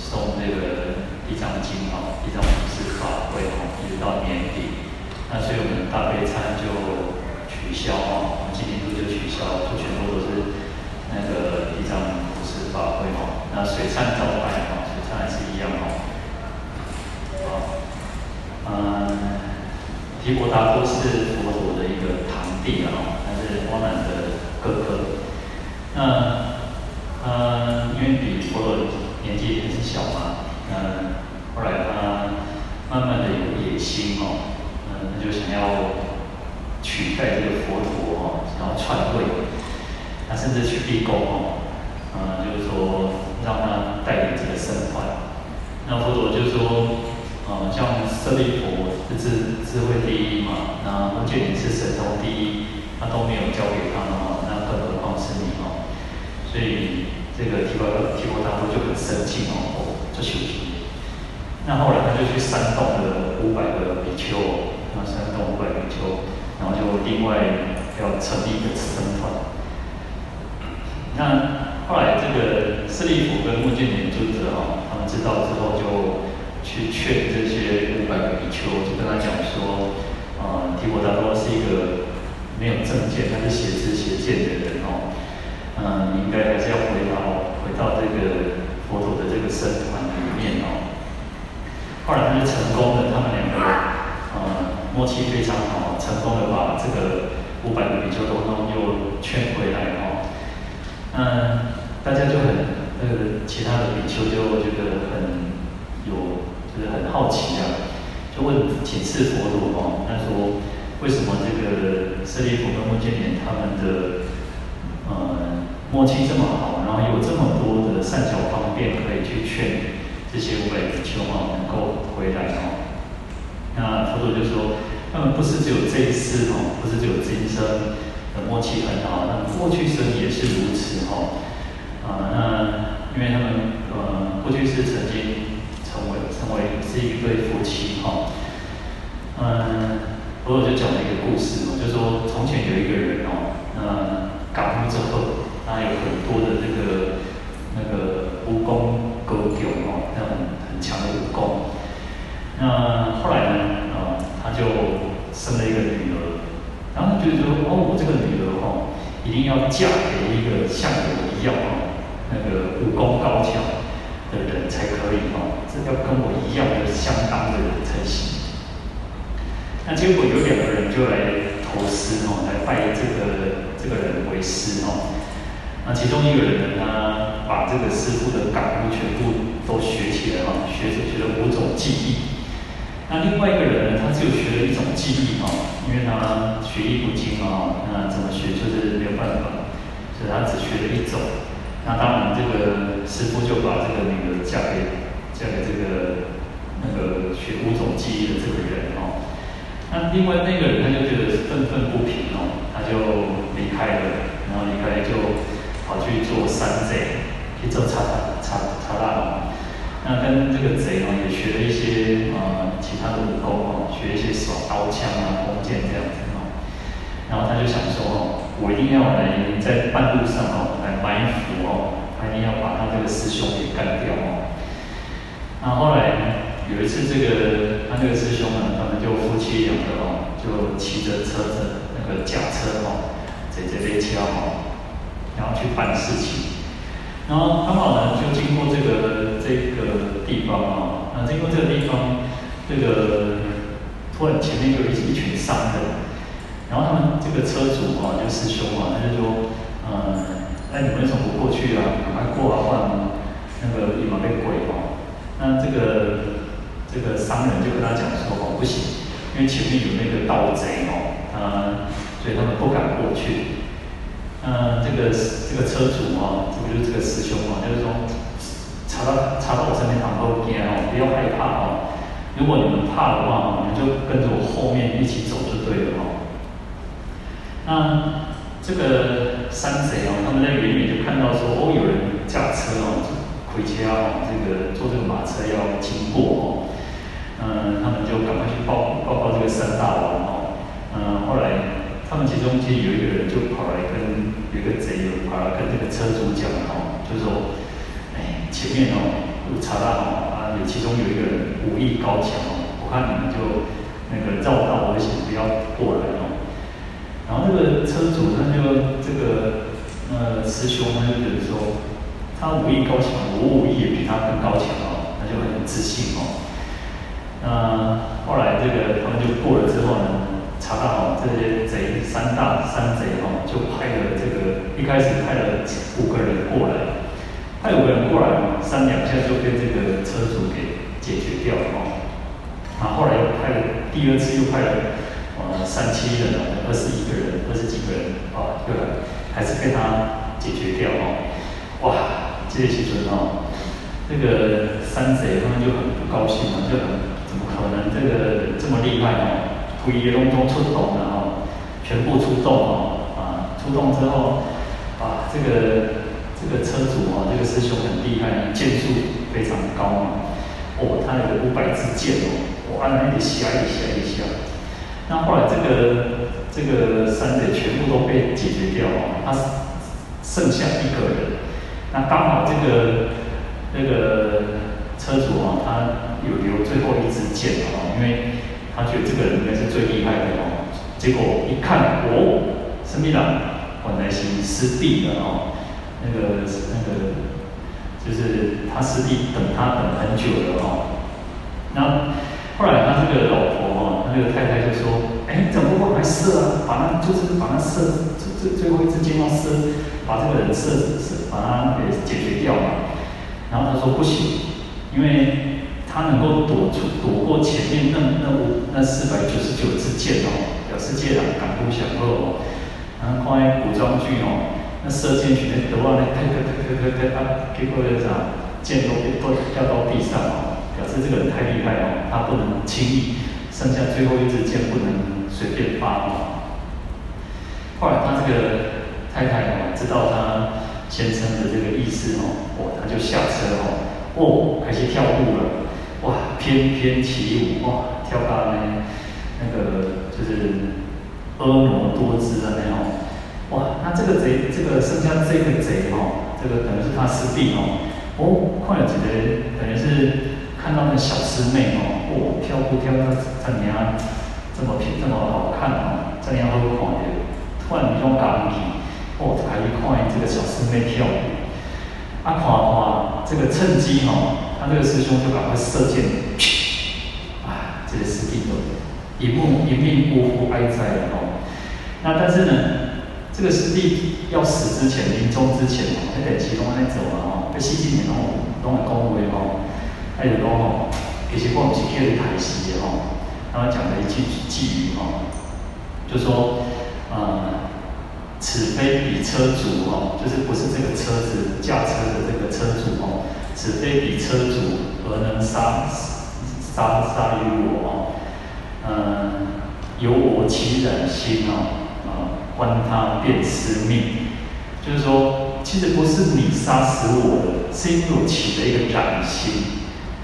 送这个地藏经哦，地藏普施法会哦，一直到年底，那所以我们大悲餐就取消哦，我们今年度就取消，就全部都是那个一张普施法会哦，那水餐照办哦，水餐还是一样哦。嗯，提婆达多是佛陀的一个堂弟啊，他是阿难的哥哥。那，嗯，因为比佛陀年纪也是小嘛，嗯，后来他慢慢的有野心哦，嗯，他就想要取代这个佛陀哦，想要篡位，他甚至去逼宫哦，嗯，就是说让他带领这个僧团。那佛陀就说。啊、像舍利弗是智智慧第一嘛，那目犍连是神通第一，他都没有交给他的话，那更何况是你哦？所以这个提婆提婆达多就很生气哦，就求情。那后来他就去煽动了五百个比丘，那煽动五百比丘，然后就另外要成立一个僧团。那后来这个舍利弗跟目犍连尊者哦，他们知道之后就。去劝这些五百个比丘，就跟他讲说，啊、呃，提婆达多是一个没有正见，他是邪知邪见的人哦，呃，你应该还是要回到回到这个佛陀的这个僧团里面哦。后来他就成功了，他们两个，呃，默契非常好，成功的把这个五百个比丘都都又劝回来哦。嗯、大家就很那个其他的比丘就觉得很有。就是很好奇啊，就问请示佛陀哦，他说为什么这个舍利弗跟目犍连他们的呃默契这么好，然后有这么多的善巧方便可以去劝这些五百比丘啊能够回来哦。那佛陀就说，他们不是只有这一世哦，不是只有今生的默契很好，那过去生也是如此哦。啊，那因为他们呃过去是曾经。成为成为是一对夫妻哈，嗯，佛陀就讲了一个故事嘛，就说从前有一个人哦，嗯，感悟之后，他有很多的这个那个武功高强哦，那很很强的武功。那后来呢，啊，他就生了一个女儿，然后他就说，哦，我这个女儿哦，一定要嫁给一个像我一样哦，那个武功高强。的人才可以哦，这要跟我一样的相当的人才行。那结果有两个人就来投师哦，来拜这个这个人为师哦。那其中一个人呢，把这个师傅的感悟全部都学起来哦，学着学了五种技艺。那另外一个人呢，他只有学了一种技艺哦，因为他学艺不精哦，那怎么学就是没有办法，所以他只学了一种。那当然，这个师傅就把这个女儿嫁给嫁给这个那个学五种技艺的这个人哦。那另外那个人他就觉得愤愤不平哦，他就离开了，然后离开就跑去做山贼，去做查查查大哦。那跟这个贼哦也学了一些呃其他的武功哦，学一些耍刀枪啊、弓箭这样子哦。然后他就想说哦，我一定要来在半路上哦来。埋伏哦，他一定要把他这个师兄给干掉哦。那后来，有一次这个他那个师兄呢，他们就夫妻两个哦，就骑着车子那个假车哦，在这边敲哦，然后去办事情。然后刚好呢，就经过这个这个地方哦，那经过这个地方，这个突然前面就一一群商人，然后他们这个车主啊，就师兄啊，他就说，嗯。那你们为什么不过去啊？赶快过啊，不然那个立马被鬼哦。那这个这个商人就跟他讲说哦，不行，因为前面有那个盗贼哦，啊，所以他们不敢过去。嗯，这个这个车主哦，这个就是这个师兄哦，就是说，查到查到我身边旁边哦，不要害怕哦。如果你们怕的话，你们就跟着我后面一起走就对了哦。那。这个山贼哦，他们在远远就看到说，哦，有人驾车哦，回家哦，这个坐这个马车要经过哦，嗯，他们就赶快去报报告这个三大王哦，嗯，后来他们其中其实有一个人就跑来跟有一个贼友跑来跟这个车主讲哦，就说，哎，前面哦有查到哦，啊，有其中有一个人武艺高强哦，我看你们就那个绕道而行，不要过来哦。然后这个车主他就这个呃师兄他就觉得说，他武艺高强，我武艺也比他更高强哦，他就很自信哦。那后来这个他们就过了之后呢，查到哦这些贼三大山贼哦，就派了这个一开始派了五个人过来，派五个人过来嘛，三两下就被这个车主给解决掉了哦。然后来又派了第二次又派了呃三七人，二十一个人，二十几个人啊，对吧？还是被他解决掉哦。哇，这些其实哦，这个山贼他们就很不高兴嘛，就很。怎么可能这个这么厉害哦，突一隆咚出动了哦，全部出动哦，啊，出动之后，啊，这个这个车主哦，这个师兄很厉害，剑术非常高嘛，哦，他有五百支剑哦，我按了一下一下一下，那后来这个这个山贼全部都被解决掉哦，他剩下一个人，那刚好这个那个车主哦，他。有留最后一支箭哦，因为他觉得这个人应该是最厉害的哦。结果一看，哦，什么人？本来是师弟的哦，那个那个就是他师弟等他等很久了哦。那后来他这个老婆哦，他那个太太就说：“哎，怎么不还射啊？把那就是把那射，最最最后一支箭要射，把这个人射射，把他给解决掉嘛。”然后他说：“不行，因为。”他能够躲出躲过前面那那五那四百九十九支箭哦，表示这人敢不想恶哦。然后看那古装剧哦，那射箭去那得啊那咔咔咔咔咔啊，结果那啥箭都都掉到地上哦，表示这个人太厉害哦，他不能轻易，剩下最后一支箭不能随便发哦。后来他这个太太哦，知道他先生的这个意思哦，哦，他就下车哦，哦，开始跳舞了。哇，翩翩起舞哇，跳到那那个就是婀娜多姿的那种哇，那这个贼，这个剩下这个贼哦，这个等于是他师弟哦，哦，看了几个等于是看到那小师妹哦，哦，跳舞跳的怎样，这么漂这么好看哦，这样好看的，突然一种感觉，哦，还一看这个小师妹跳舞，啊，看看这个趁机哦。他这个师兄就赶快射箭，啊，这些师弟都一命一命呜呼哀哉了哦。那但是呢，这个师弟要死之前，临终之前哦，还得骑龙来走了哦。被西晋年哦，拢会恭维哦，还有讲哦，其实我不是客人抬戏的哦。他们讲了一句寄语哦，就说呃，此非彼车主哦，就是不是这个车子驾车的这个车主哦。此非彼车主，何能杀杀杀于我哦？嗯，由我起染心哦，啊，观他便失命。就是说，其实不是你杀死我的，是因为我起了一个染心，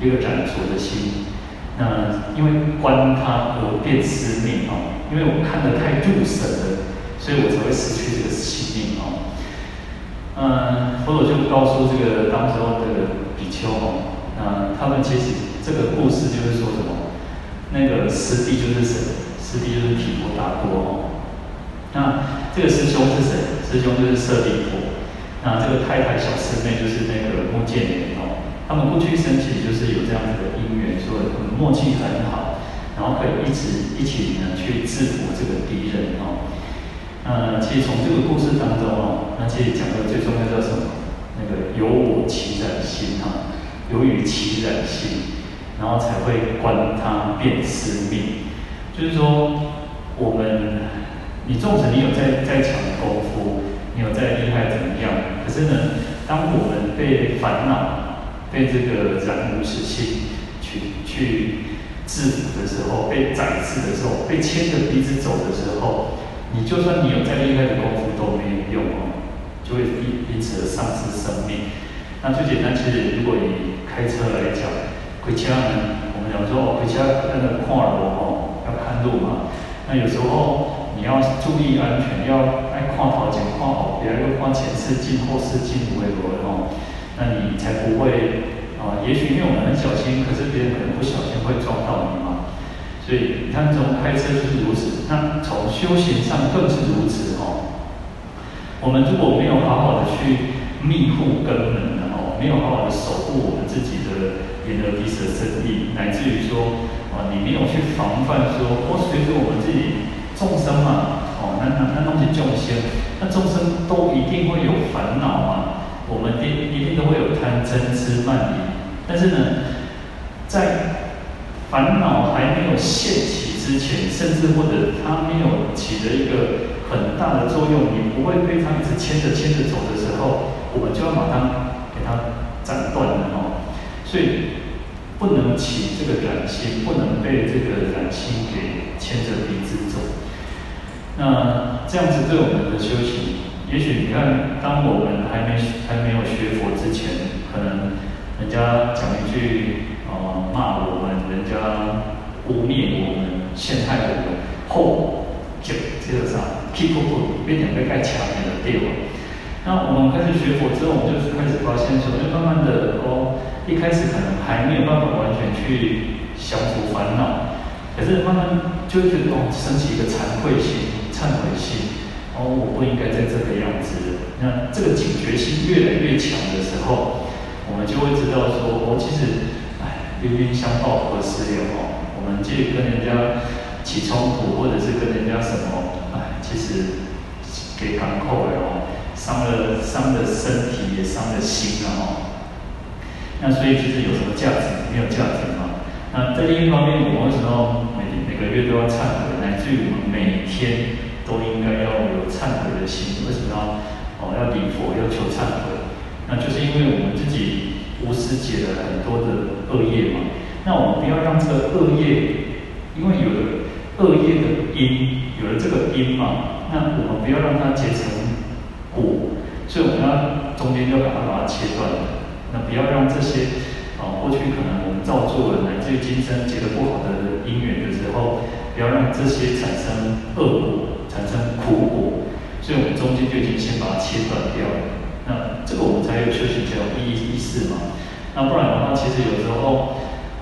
一个染浊的心。那因为观他而变失命哦，因为我看得太入神了，所以我才会失去这个性命哦。嗯，佛祖就告诉这个当时候的。比丘哦，那他们其实这个故事就是说什么？那个师弟就是谁？师弟就是提婆达多哦。那这个师兄是谁？师兄就是舍利弗。那这个太太小师妹就是那个目犍连哦。他们过去生其实就是有这样子的因缘，所以默契很好，然后可以一直一起呢去制服这个敌人哦。那其实从这个故事当中哦，那其实讲的最重要的是什么？那个由我起染心哈，由于起染心，然后才会观他便失命。就是说，我们你纵使你有再再强的功夫，你有再厉害怎么样？可是呢，当我们被烦恼、被这个染污习气去去制服的时候，被宰制的时候，被牵着鼻子走的时候，你就算你有再厉害的功夫都没有用哦。就会因因此而丧失生命。那最简单，其实如果以开车来讲，开车呢，我们讲说哦，开车那个看路哦，要看路嘛。那有时候你要注意安全，要爱看头前看后，不要又看前视镜后视镜为罗哦，那你才不会啊。也许因为我们很小心，可是别人可能不小心会撞到你嘛。所以你看，从开车就是如此，那从修行上更是如此哦。我们如果没有好好的去密护根本的哦，没有好好的守护我们自己的眼耳鼻舌身意，乃至于说啊，你没有去防范说，哦，随着我们自己众生嘛，哦，那那那东西众生，那众生都一定会有烦恼嘛，我们一一定都会有贪嗔痴慢疑，但是呢，在烦恼还没有现起之前，甚至或者它没有起了一个。很大的作用，你不会被他一直牵着牵着走的时候，我们就要马上给他斩断了哦。所以不能起这个染心，不能被这个染心给牵着鼻子走。那这样子对我们的修行，也许你看，当我们还没还没有学佛之前，可能人家讲一句呃骂我们，人家污蔑我们，陷害我们，后就接着上。keep up，变成被盖墙的地方。那我们开始学佛之后，我们就是开始发现说，就慢慢的哦，一开始可能还没有办法完全去降服烦恼，可是慢慢就会觉得哦，升起一个惭愧心、忏悔心，哦，我不应该在这个样子。那这个警觉心越来越强的时候，我们就会知道说，哦，其实，哎，冤冤相报何时了哦，我们去跟人家起冲突，或者是跟人家什么。哎其实给港口了哦，伤了伤了身体，也伤了心了哦。那所以其实有什么价值？没有价值嘛。那在另一方面，我们为什么每每个月都要忏悔？乃至于我们每天都应该要有忏悔的心。为什么要哦要礼佛，要求忏悔？那就是因为我们自己无私解了很多的恶业嘛。那我们不要让这个恶业，因为有的恶业的因。有了这个因嘛，那我们不要让它结成果，所以我们要中间要把它把它切断。那不要让这些啊，过去可能我们造作了，乃至于今生结了不好的因缘的时候，不要让这些产生恶果，产生苦果。所以我们中间就已经先把它切断掉了。那这个我们才有修行才有意义意思嘛。那不然的话，其实有时候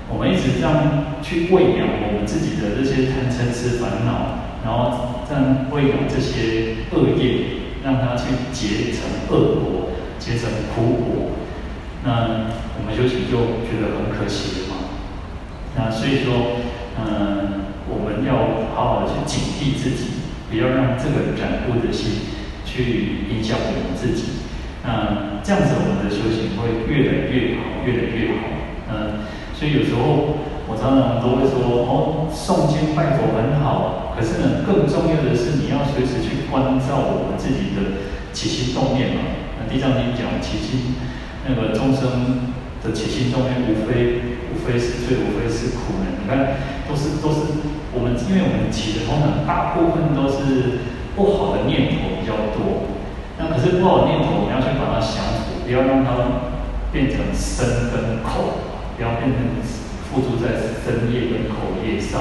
我们一直这样去喂养我们自己的这些贪嗔痴烦恼。然后这样喂养这些恶业，让它去结成恶果，结成苦果，那我们修行就觉得很可惜了嘛。那所以说，嗯，我们要好好的去警惕自己，不要让这个染污的心去影响我们自己。那这样子，我们的修行会越来越好，越来越好。所以有时候。我常常都会说，哦，诵经拜佛很好，可是呢，更重要的是你要随时去关照我们自己的起心动念嘛。那地藏经讲起心，那个众生的起心动念，无非无非是罪，无非是苦呢。你看，都是都是我们，因为我们起的通常大部分都是不好的念头比较多。那可是不好的念头，我们要去把它降服，不要让它变成生跟口，要变成。付诸在身业跟口业上，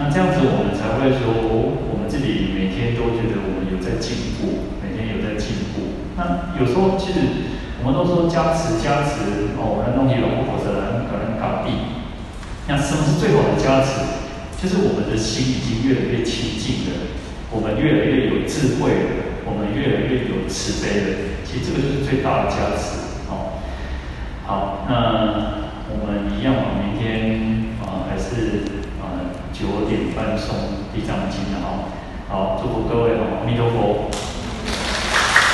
那这样子我们才会说，我们自己每天都觉得我们有在进步，每天有在进步。那有时候其实我们都说加持加持哦，我们弄起龙不口舌来，可能搞地。那什么是最好的加持？就是我们的心已经越来越清净了，我们越来越有智慧了，我们越来越有慈悲了。其实这个就是最大的加持。那。我们一样嘛，明天啊还是啊九点半诵《地藏经》的哈。好，祝福各位哈，阿弥陀佛。